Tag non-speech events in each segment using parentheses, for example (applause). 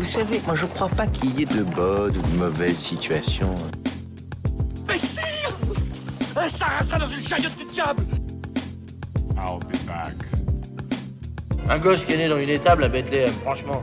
Vous savez, moi je crois pas qu'il y ait de bonnes ou de mauvaises situations. Mais sire Un sarrasin dans une chariote du diable I'll be back. Un gosse qui est né dans une étable à Bethléem, franchement.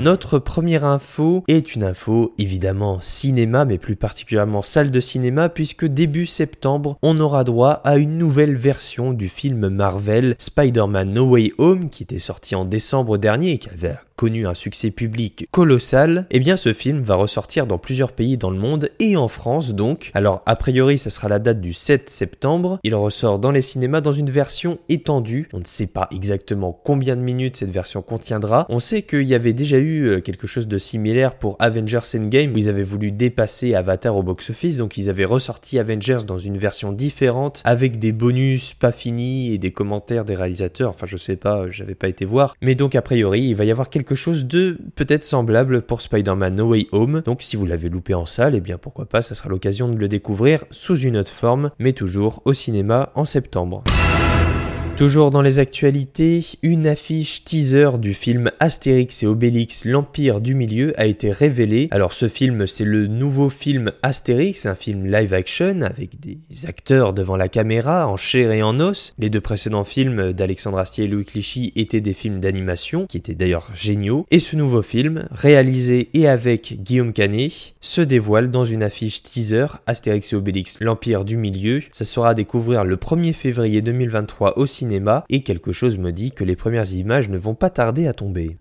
Notre première info est une info évidemment cinéma, mais plus particulièrement salle de cinéma, puisque début septembre, on aura droit à une nouvelle version du film Marvel Spider-Man No Way Home, qui était sorti en décembre dernier et qui avait connu un succès public colossal, eh bien ce film va ressortir dans plusieurs pays dans le monde et en France donc. Alors a priori ça sera la date du 7 septembre, il ressort dans les cinémas dans une version étendue, on ne sait pas exactement combien de minutes cette version contiendra, on sait qu'il y avait déjà eu euh, quelque chose de similaire pour Avengers Endgame où ils avaient voulu dépasser Avatar au box-office, donc ils avaient ressorti Avengers dans une version différente avec des bonus pas finis et des commentaires des réalisateurs, enfin je sais pas, j'avais pas été voir, mais donc a priori il va y avoir quelque chose de peut-être semblable pour Spider-Man No Way Home. Donc si vous l'avez loupé en salle, et eh bien pourquoi pas, ça sera l'occasion de le découvrir sous une autre forme, mais toujours au cinéma en septembre. Toujours dans les actualités, une affiche teaser du film Astérix et Obélix l'Empire du Milieu a été révélée. Alors ce film c'est le nouveau film Astérix, un film live action avec des acteurs devant la caméra en chair et en os. Les deux précédents films d'Alexandre Astier et Louis Clichy étaient des films d'animation qui étaient d'ailleurs géniaux. Et ce nouveau film, réalisé et avec Guillaume Canet, se dévoile dans une affiche teaser Astérix et Obélix l'Empire du Milieu. Ça sera à découvrir le 1er février 2023 au cinéma et quelque chose me dit que les premières images ne vont pas tarder à tomber.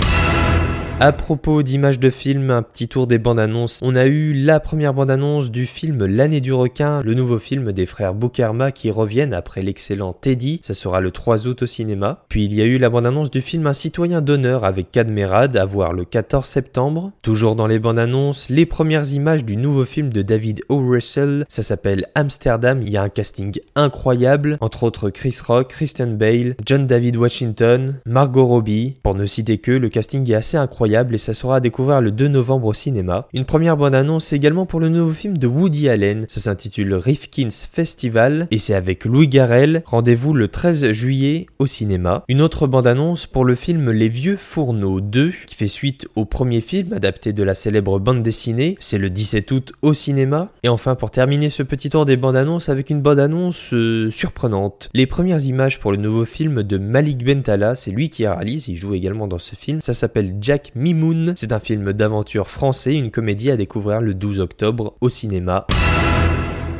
À propos d'images de films, un petit tour des bandes annonces. On a eu la première bande annonce du film L'année du requin, le nouveau film des frères Boukarma qui reviennent après l'excellent Teddy. Ça sera le 3 août au cinéma. Puis il y a eu la bande annonce du film Un citoyen d'honneur avec Cadmerad à voir le 14 septembre. Toujours dans les bandes annonces, les premières images du nouveau film de David O. Russell. Ça s'appelle Amsterdam. Il y a un casting incroyable, entre autres Chris Rock, Christian Bale, John David Washington, Margot Robbie. Pour ne citer que, le casting est assez incroyable et ça sera à découvrir le 2 novembre au cinéma. Une première bande-annonce également pour le nouveau film de Woody Allen, ça s'intitule Rifkin's Festival et c'est avec Louis Garrel. Rendez-vous le 13 juillet au cinéma. Une autre bande-annonce pour le film Les Vieux Fourneaux 2 qui fait suite au premier film adapté de la célèbre bande dessinée, c'est le 17 août au cinéma. Et enfin pour terminer ce petit tour des bandes-annonces avec une bande-annonce euh, surprenante. Les premières images pour le nouveau film de Malik Bentala, c'est lui qui réalise, il joue également dans ce film, ça s'appelle Jack Mimoun. C'est un film d'aventure français, une comédie à découvrir le 12 octobre au cinéma.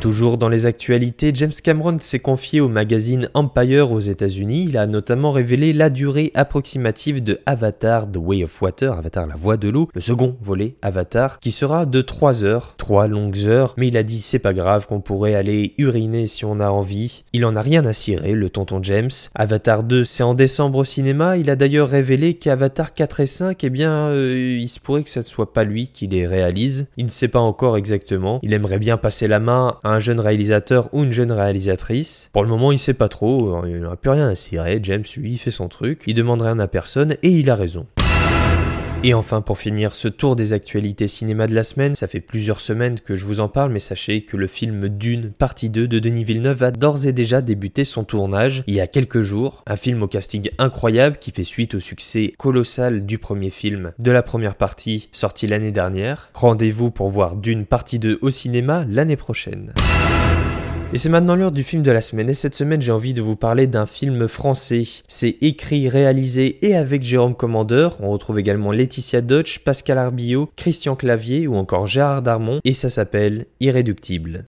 Toujours dans les actualités, James Cameron s'est confié au magazine Empire aux États-Unis. Il a notamment révélé la durée approximative de Avatar The Way of Water, Avatar la voie de l'eau, le second volet Avatar, qui sera de 3 heures, 3 longues heures, mais il a dit c'est pas grave qu'on pourrait aller uriner si on a envie. Il en a rien à cirer, le tonton James. Avatar 2, c'est en décembre au cinéma. Il a d'ailleurs révélé qu'Avatar 4 et 5, eh bien, euh, il se pourrait que ce ne soit pas lui qui les réalise. Il ne sait pas encore exactement. Il aimerait bien passer la main à un jeune réalisateur ou une jeune réalisatrice. Pour le moment, il sait pas trop, il n'a plus rien à cirer. James, lui, il fait son truc, il demande rien à personne et il a raison. Et enfin, pour finir ce tour des actualités cinéma de la semaine, ça fait plusieurs semaines que je vous en parle, mais sachez que le film Dune, partie 2 de Denis Villeneuve a d'ores et déjà débuté son tournage il y a quelques jours. Un film au casting incroyable qui fait suite au succès colossal du premier film de la première partie sorti l'année dernière. Rendez-vous pour voir Dune, partie 2 au cinéma l'année prochaine. Et c'est maintenant l'heure du film de la semaine. Et cette semaine, j'ai envie de vous parler d'un film français. C'est écrit, réalisé et avec Jérôme Commandeur. On retrouve également Laetitia Dodge, Pascal Arbillot, Christian Clavier ou encore Gérard Darmon. Et ça s'appelle Irréductible.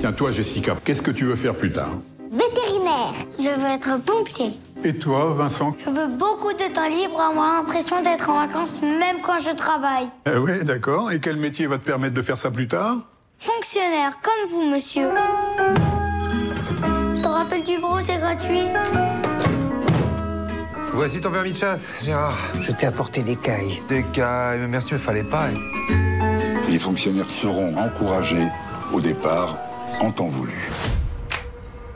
Tiens, toi, Jessica, qu'est-ce que tu veux faire plus tard? Vétérinaire. Je veux être pompier. Et toi, Vincent Je veux beaucoup de temps libre, avoir l'impression d'être en vacances même quand je travaille. Eh ouais, d'accord. Et quel métier va te permettre de faire ça plus tard? Fonctionnaire, comme vous, monsieur. Je te rappelle du bureau, c'est gratuit. Voici ton permis de chasse, Gérard. Je t'ai apporté des cailles. Des cailles, mais merci, mais fallait pas. Les fonctionnaires seront encouragés au départ en temps voulu.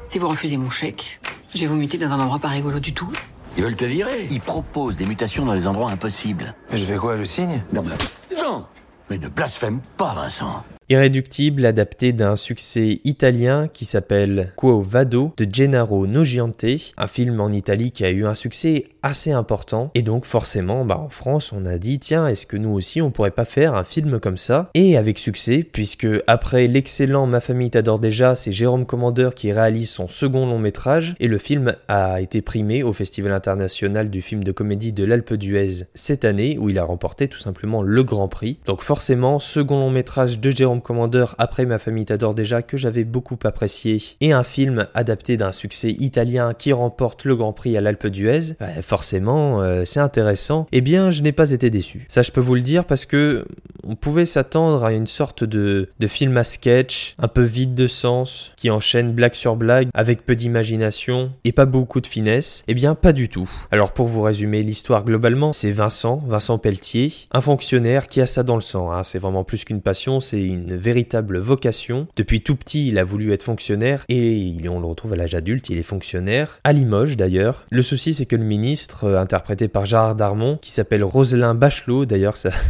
Si vous refusez mon chèque, je vais vous muter dans un endroit pas rigolo du tout. Ils veulent te virer. Ils proposent des mutations dans des endroits impossibles. Mais je fais quoi, le signe Non, mais... Non Mais ne blasphème pas, Vincent Irréductible, adapté d'un succès italien qui s'appelle Quo Vado de Gennaro Noggiante, un film en Italie qui a eu un succès assez important. Et donc forcément bah, en France on a dit tiens est-ce que nous aussi on pourrait pas faire un film comme ça? Et avec succès puisque après l'excellent Ma famille t'adore déjà c'est Jérôme Commandeur qui réalise son second long métrage et le film a été primé au Festival international du film de comédie de l'Alpe d'Huez cette année où il a remporté tout simplement le Grand Prix. Donc forcément second long métrage de Jérôme Commandeur après Ma famille t'adore déjà que j'avais beaucoup apprécié. Et un film adapté d'un succès italien qui remporte le Grand Prix à l'Alpe d'Huez bah, euh, c'est intéressant, eh bien je n'ai pas été déçu. Ça je peux vous le dire parce que on pouvait s'attendre à une sorte de, de film à sketch, un peu vide de sens, qui enchaîne blague sur blague avec peu d'imagination et pas beaucoup de finesse. Eh bien pas du tout. Alors pour vous résumer l'histoire globalement, c'est Vincent, Vincent Pelletier, un fonctionnaire qui a ça dans le sang. Hein. C'est vraiment plus qu'une passion, c'est une véritable vocation. Depuis tout petit, il a voulu être fonctionnaire et on le retrouve à l'âge adulte, il est fonctionnaire, à Limoges d'ailleurs. Le souci c'est que le ministre euh, interprété par Gérard Darmon, qui s'appelle Roselin Bachelot, d'ailleurs ça... (laughs)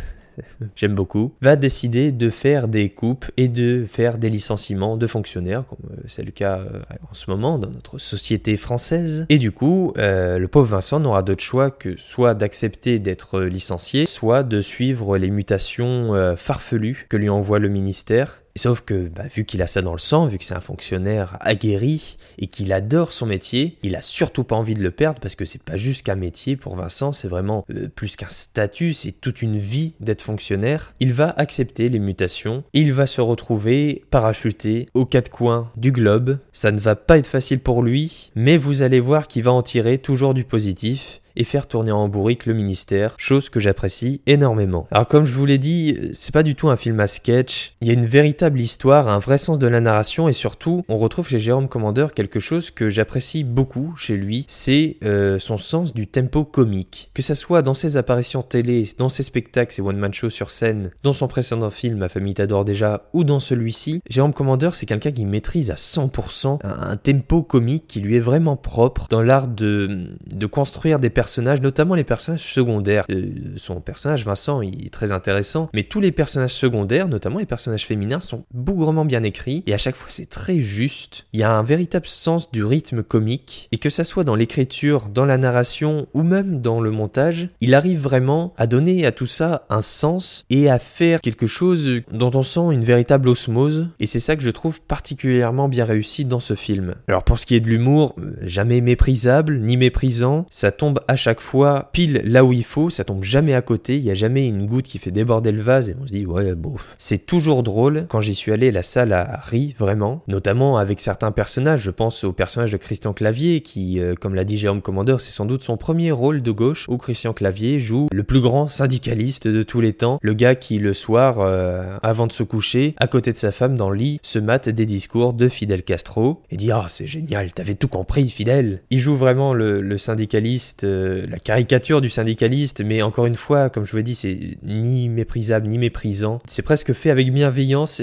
J'aime beaucoup, va décider de faire des coupes et de faire des licenciements de fonctionnaires, comme euh, c'est le cas euh, en ce moment dans notre société française. Et du coup, le pauvre Vincent n'aura d'autre choix que soit d'accepter d'être licencié, soit de suivre les mutations farfelues que lui envoie le ministère sauf que, bah, vu qu'il a ça dans le sang, vu que c'est un fonctionnaire aguerri et qu'il adore son métier, il a surtout pas envie de le perdre parce que c'est pas juste qu'un métier pour Vincent, c'est vraiment euh, plus qu'un statut, c'est toute une vie d'être fonctionnaire. Il va accepter les mutations, il va se retrouver parachuté aux quatre coins du globe. Ça ne va pas être facile pour lui, mais vous allez voir qu'il va en tirer toujours du positif et faire tourner en bourrique le ministère, chose que j'apprécie énormément. Alors comme je vous l'ai dit, c'est pas du tout un film à sketch, il y a une véritable histoire, un vrai sens de la narration et surtout, on retrouve chez Jérôme Commandeur quelque chose que j'apprécie beaucoup chez lui, c'est euh, son sens du tempo comique. Que ça soit dans ses apparitions télé, dans ses spectacles, ses one-man shows sur scène, dans son précédent film Ma famille t'adore déjà, ou dans celui-ci, Jérôme Commandeur c'est quelqu'un qui maîtrise à 100% un, tempo comique qui lui est vraiment propre dans l'art de, de construire des personnages notamment les personnages secondaires. Euh, son personnage, Vincent, il est très intéressant, mais tous les personnages secondaires, notamment les personnages féminins, sont bougrement bien écrits, et à chaque fois c'est très juste. Il y a un véritable sens du rythme comique, et que ça soit dans l'écriture, dans la narration, ou même dans le montage, il arrive vraiment à donner à tout ça un sens, et à faire quelque chose dont on sent une véritable osmose, et c'est ça que je trouve particulièrement bien réussi dans ce film. Alors pour ce qui est de l'humour, euh, jamais méprisable, ni méprisant, ça tombe à chaque fois pile là où il faut, ça tombe jamais à côté, il y a jamais une goutte qui fait déborder le vase et on se dit ouais bof. C'est toujours drôle. Quand j'y suis allé, la salle a ri vraiment, notamment avec certains personnages. Je pense au personnage de Christian Clavier qui, euh, comme l'a dit Jérôme Commandeur, c'est sans doute son premier rôle de gauche où Christian Clavier joue le plus grand syndicaliste de tous les temps, le gars qui le soir, euh, avant de se coucher, à côté de sa femme dans le lit, se mate des discours de Fidel Castro et dit ah c'est génial, t'avais tout compris Fidel. Il joue vraiment le, syndicaliste. Euh, la caricature du syndicaliste, mais encore une fois, comme je vous l'ai dit, c'est ni méprisable ni méprisant. C'est presque fait avec bienveillance.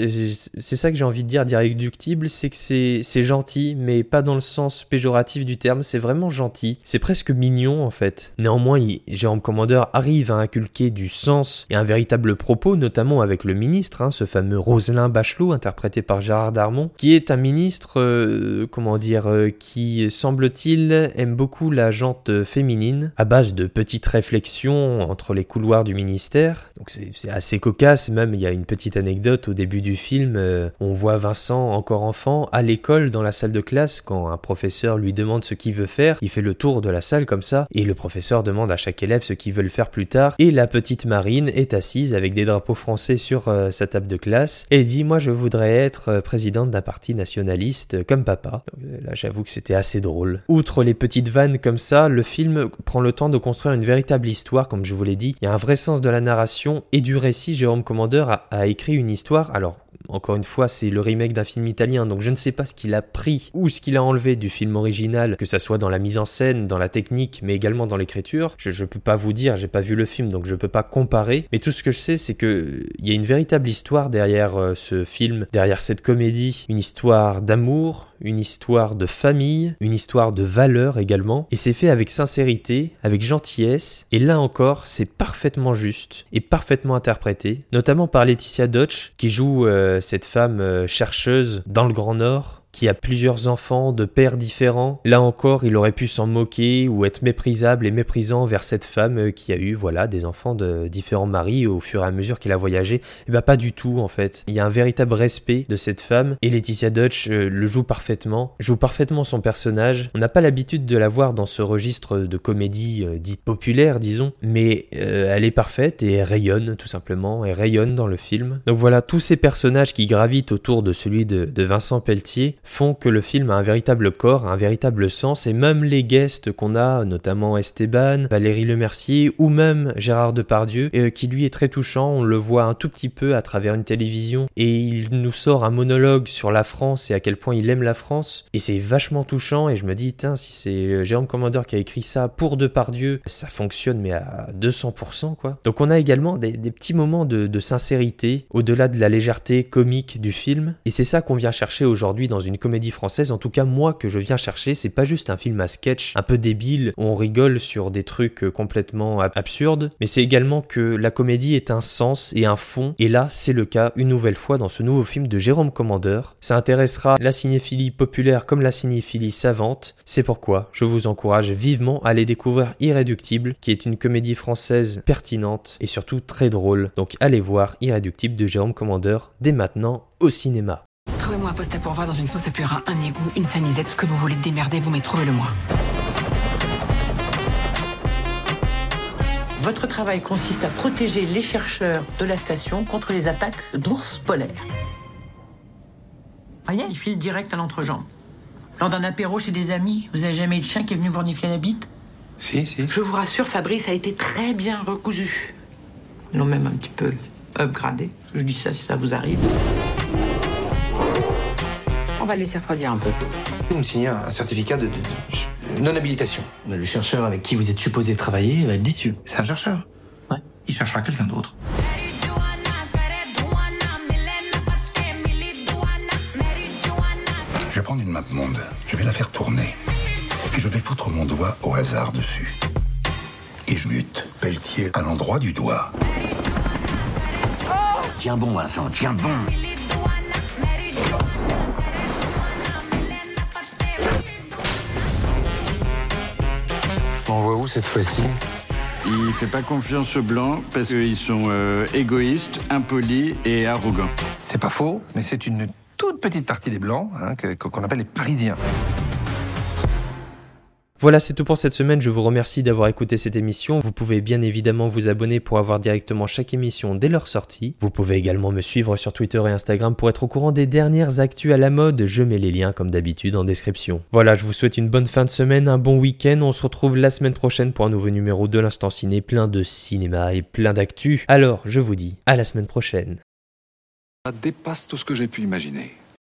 C'est ça que j'ai envie de dire d'irréductible, c'est que c'est gentil, mais pas dans le sens péjoratif du terme. C'est vraiment gentil. C'est presque mignon en fait. Néanmoins, Jérôme Commandeur arrive à inculquer du sens et un véritable propos, notamment avec le ministre, hein, ce fameux Roselin Bachelot, interprété par Gérard Darmon, qui est un ministre, euh, comment dire, euh, qui semble-t-il aime beaucoup la jante féminine à base de petites réflexions entre les couloirs du ministère. Donc c'est assez cocasse, même il y a une petite anecdote au début du film, euh, on voit Vincent encore enfant à l'école dans la salle de classe quand un professeur lui demande ce qu'il veut faire, il fait le tour de la salle comme ça et le professeur demande à chaque élève ce qu'il veut faire plus tard et la petite Marine est assise avec des drapeaux français sur euh, sa table de classe et dit moi je voudrais être euh, présidente d'un parti nationaliste comme papa. là j'avoue que c'était assez drôle. Outre les petites vannes comme ça, le film prend le temps de construire une véritable histoire, comme je vous l'ai dit. Il y a un vrai sens de la narration et du récit. Jérôme Commandeur a, a écrit une histoire, alors Encore une fois, c'est le remake d'un film italien, donc je ne sais pas ce qu'il a pris ou ce qu'il a enlevé du film original, que ça soit dans la mise en scène, dans la technique, mais également dans l'écriture. Je, je peux pas vous dire, j'ai pas vu le film, donc je peux pas comparer. Mais tout ce que je sais, c'est que il y a une véritable histoire derrière euh, ce film, derrière cette comédie, une histoire d'amour, une histoire de famille, une histoire de valeur également, et c'est fait avec sincérité, avec gentillesse, et là encore, c'est parfaitement juste et parfaitement interprété, notamment par Laetitia Dodge, qui joue euh, cette femme euh, chercheuse dans le Grand Nord, qui a plusieurs enfants de pères différents. Là encore, il aurait pu s'en moquer ou être méprisable et méprisant vers cette femme euh, qui a eu voilà des enfants de différents maris au fur et à mesure qu'il a voyagé. Et eh bah ben, pas du tout en fait. Il y a un véritable respect de cette femme et Laetitia Dutch euh, le joue parfaitement, joue parfaitement son personnage. On n'a pas l'habitude de la voir dans ce registre de comédie euh, dite populaire, disons, mais elle est parfaite et rayonne tout simplement, elle rayonne dans le film. Donc voilà, tous ces personnages qui gravitent autour de celui de Vincent Pelletier font que le film a un véritable corps, un véritable sens, et même les guests qu'on a, notamment Esteban, Valérie Lemercier, ou même Gérard Depardieu, euh, qui lui est très touchant, on le voit un tout petit peu à travers une télévision, et il nous sort un monologue sur la France et à quel point il aime la France, et c'est vachement touchant, et je me dis, tiens, si c'est Jérôme Commander qui a écrit ça pour Depardieu, ça fonctionne, mais à 200%, quoi. Donc on a également des, petits moments de, de sincérité, au-delà de la légèreté comique du film, et c'est ça qu'on vient chercher aujourd'hui dans une comédie française, en tout cas moi que je viens chercher, c'est pas juste un film à sketch un peu débile on rigole sur des trucs euh, complètement absurdes, mais c'est également que la comédie est un sens et un fond, et là c'est le cas une nouvelle fois dans ce nouveau film de Jérôme Commandeur. Ça intéressera la cinéphilie populaire comme la cinéphilie savante, c'est pourquoi je vous encourage vivement à aller découvrir Irréductible, qui est une comédie française pertinente et surtout très drôle. Donc allez voir Irréductible de Jérôme Commandeur dès maintenant au cinéma. Trouvez-moi un poste à pourvoir dans une fosse à purin, un égout, une sanisette, ce que vous voulez démerder, vous mais trouvez-le moi. Votre travail consiste à protéger les chercheurs de la station contre les attaques d'ours polaires. Voyez, il file direct à l'entrejambe. Lors d'un apéro chez des amis, vous avez jamais eu de chien qui est venu vous renifler la bite? Si, si. Je vous rassure, Fabrice a été très bien recousu. Ils l'ont même un petit peu upgradé. Je dis ça si ça vous arrive. On va le laisser refroidir un peu. Vous me signez un certificat de, non-habilitation. Le chercheur avec qui vous êtes supposé travailler va être déçu. C'est un chercheur Ouais. Il cherchera quelqu'un d'autre. Je vais prendre une map monde, je vais la faire tourner. Et je vais foutre mon doigt au hasard dessus. Et je mute Pelletier à l'endroit du doigt. Tiens bon, Vincent, tiens bon. On voit où cette fois-ci? Il fait pas confiance aux blancs parce qu'ils sont euh, égoïstes, impolis et arrogants. C'est pas faux, mais c'est une toute petite partie des blancs hein, qu'on appelle les Parisiens. Voilà, c'est tout pour cette semaine. Je vous remercie d'avoir écouté cette émission. Vous pouvez bien évidemment vous abonner pour avoir directement chaque émission dès leur sortie. Vous pouvez également me suivre sur Twitter et Instagram pour être au courant des dernières actus à la mode. Je mets les liens comme d'habitude en description. Voilà, je vous souhaite une bonne fin de semaine, un bon week-end. On se retrouve la semaine prochaine pour un nouveau numéro de l'Instant Ciné, plein de cinéma et plein d'actu. Alors, je vous dis à la semaine prochaine. Ça dépasse tout ce que j'ai pu imaginer.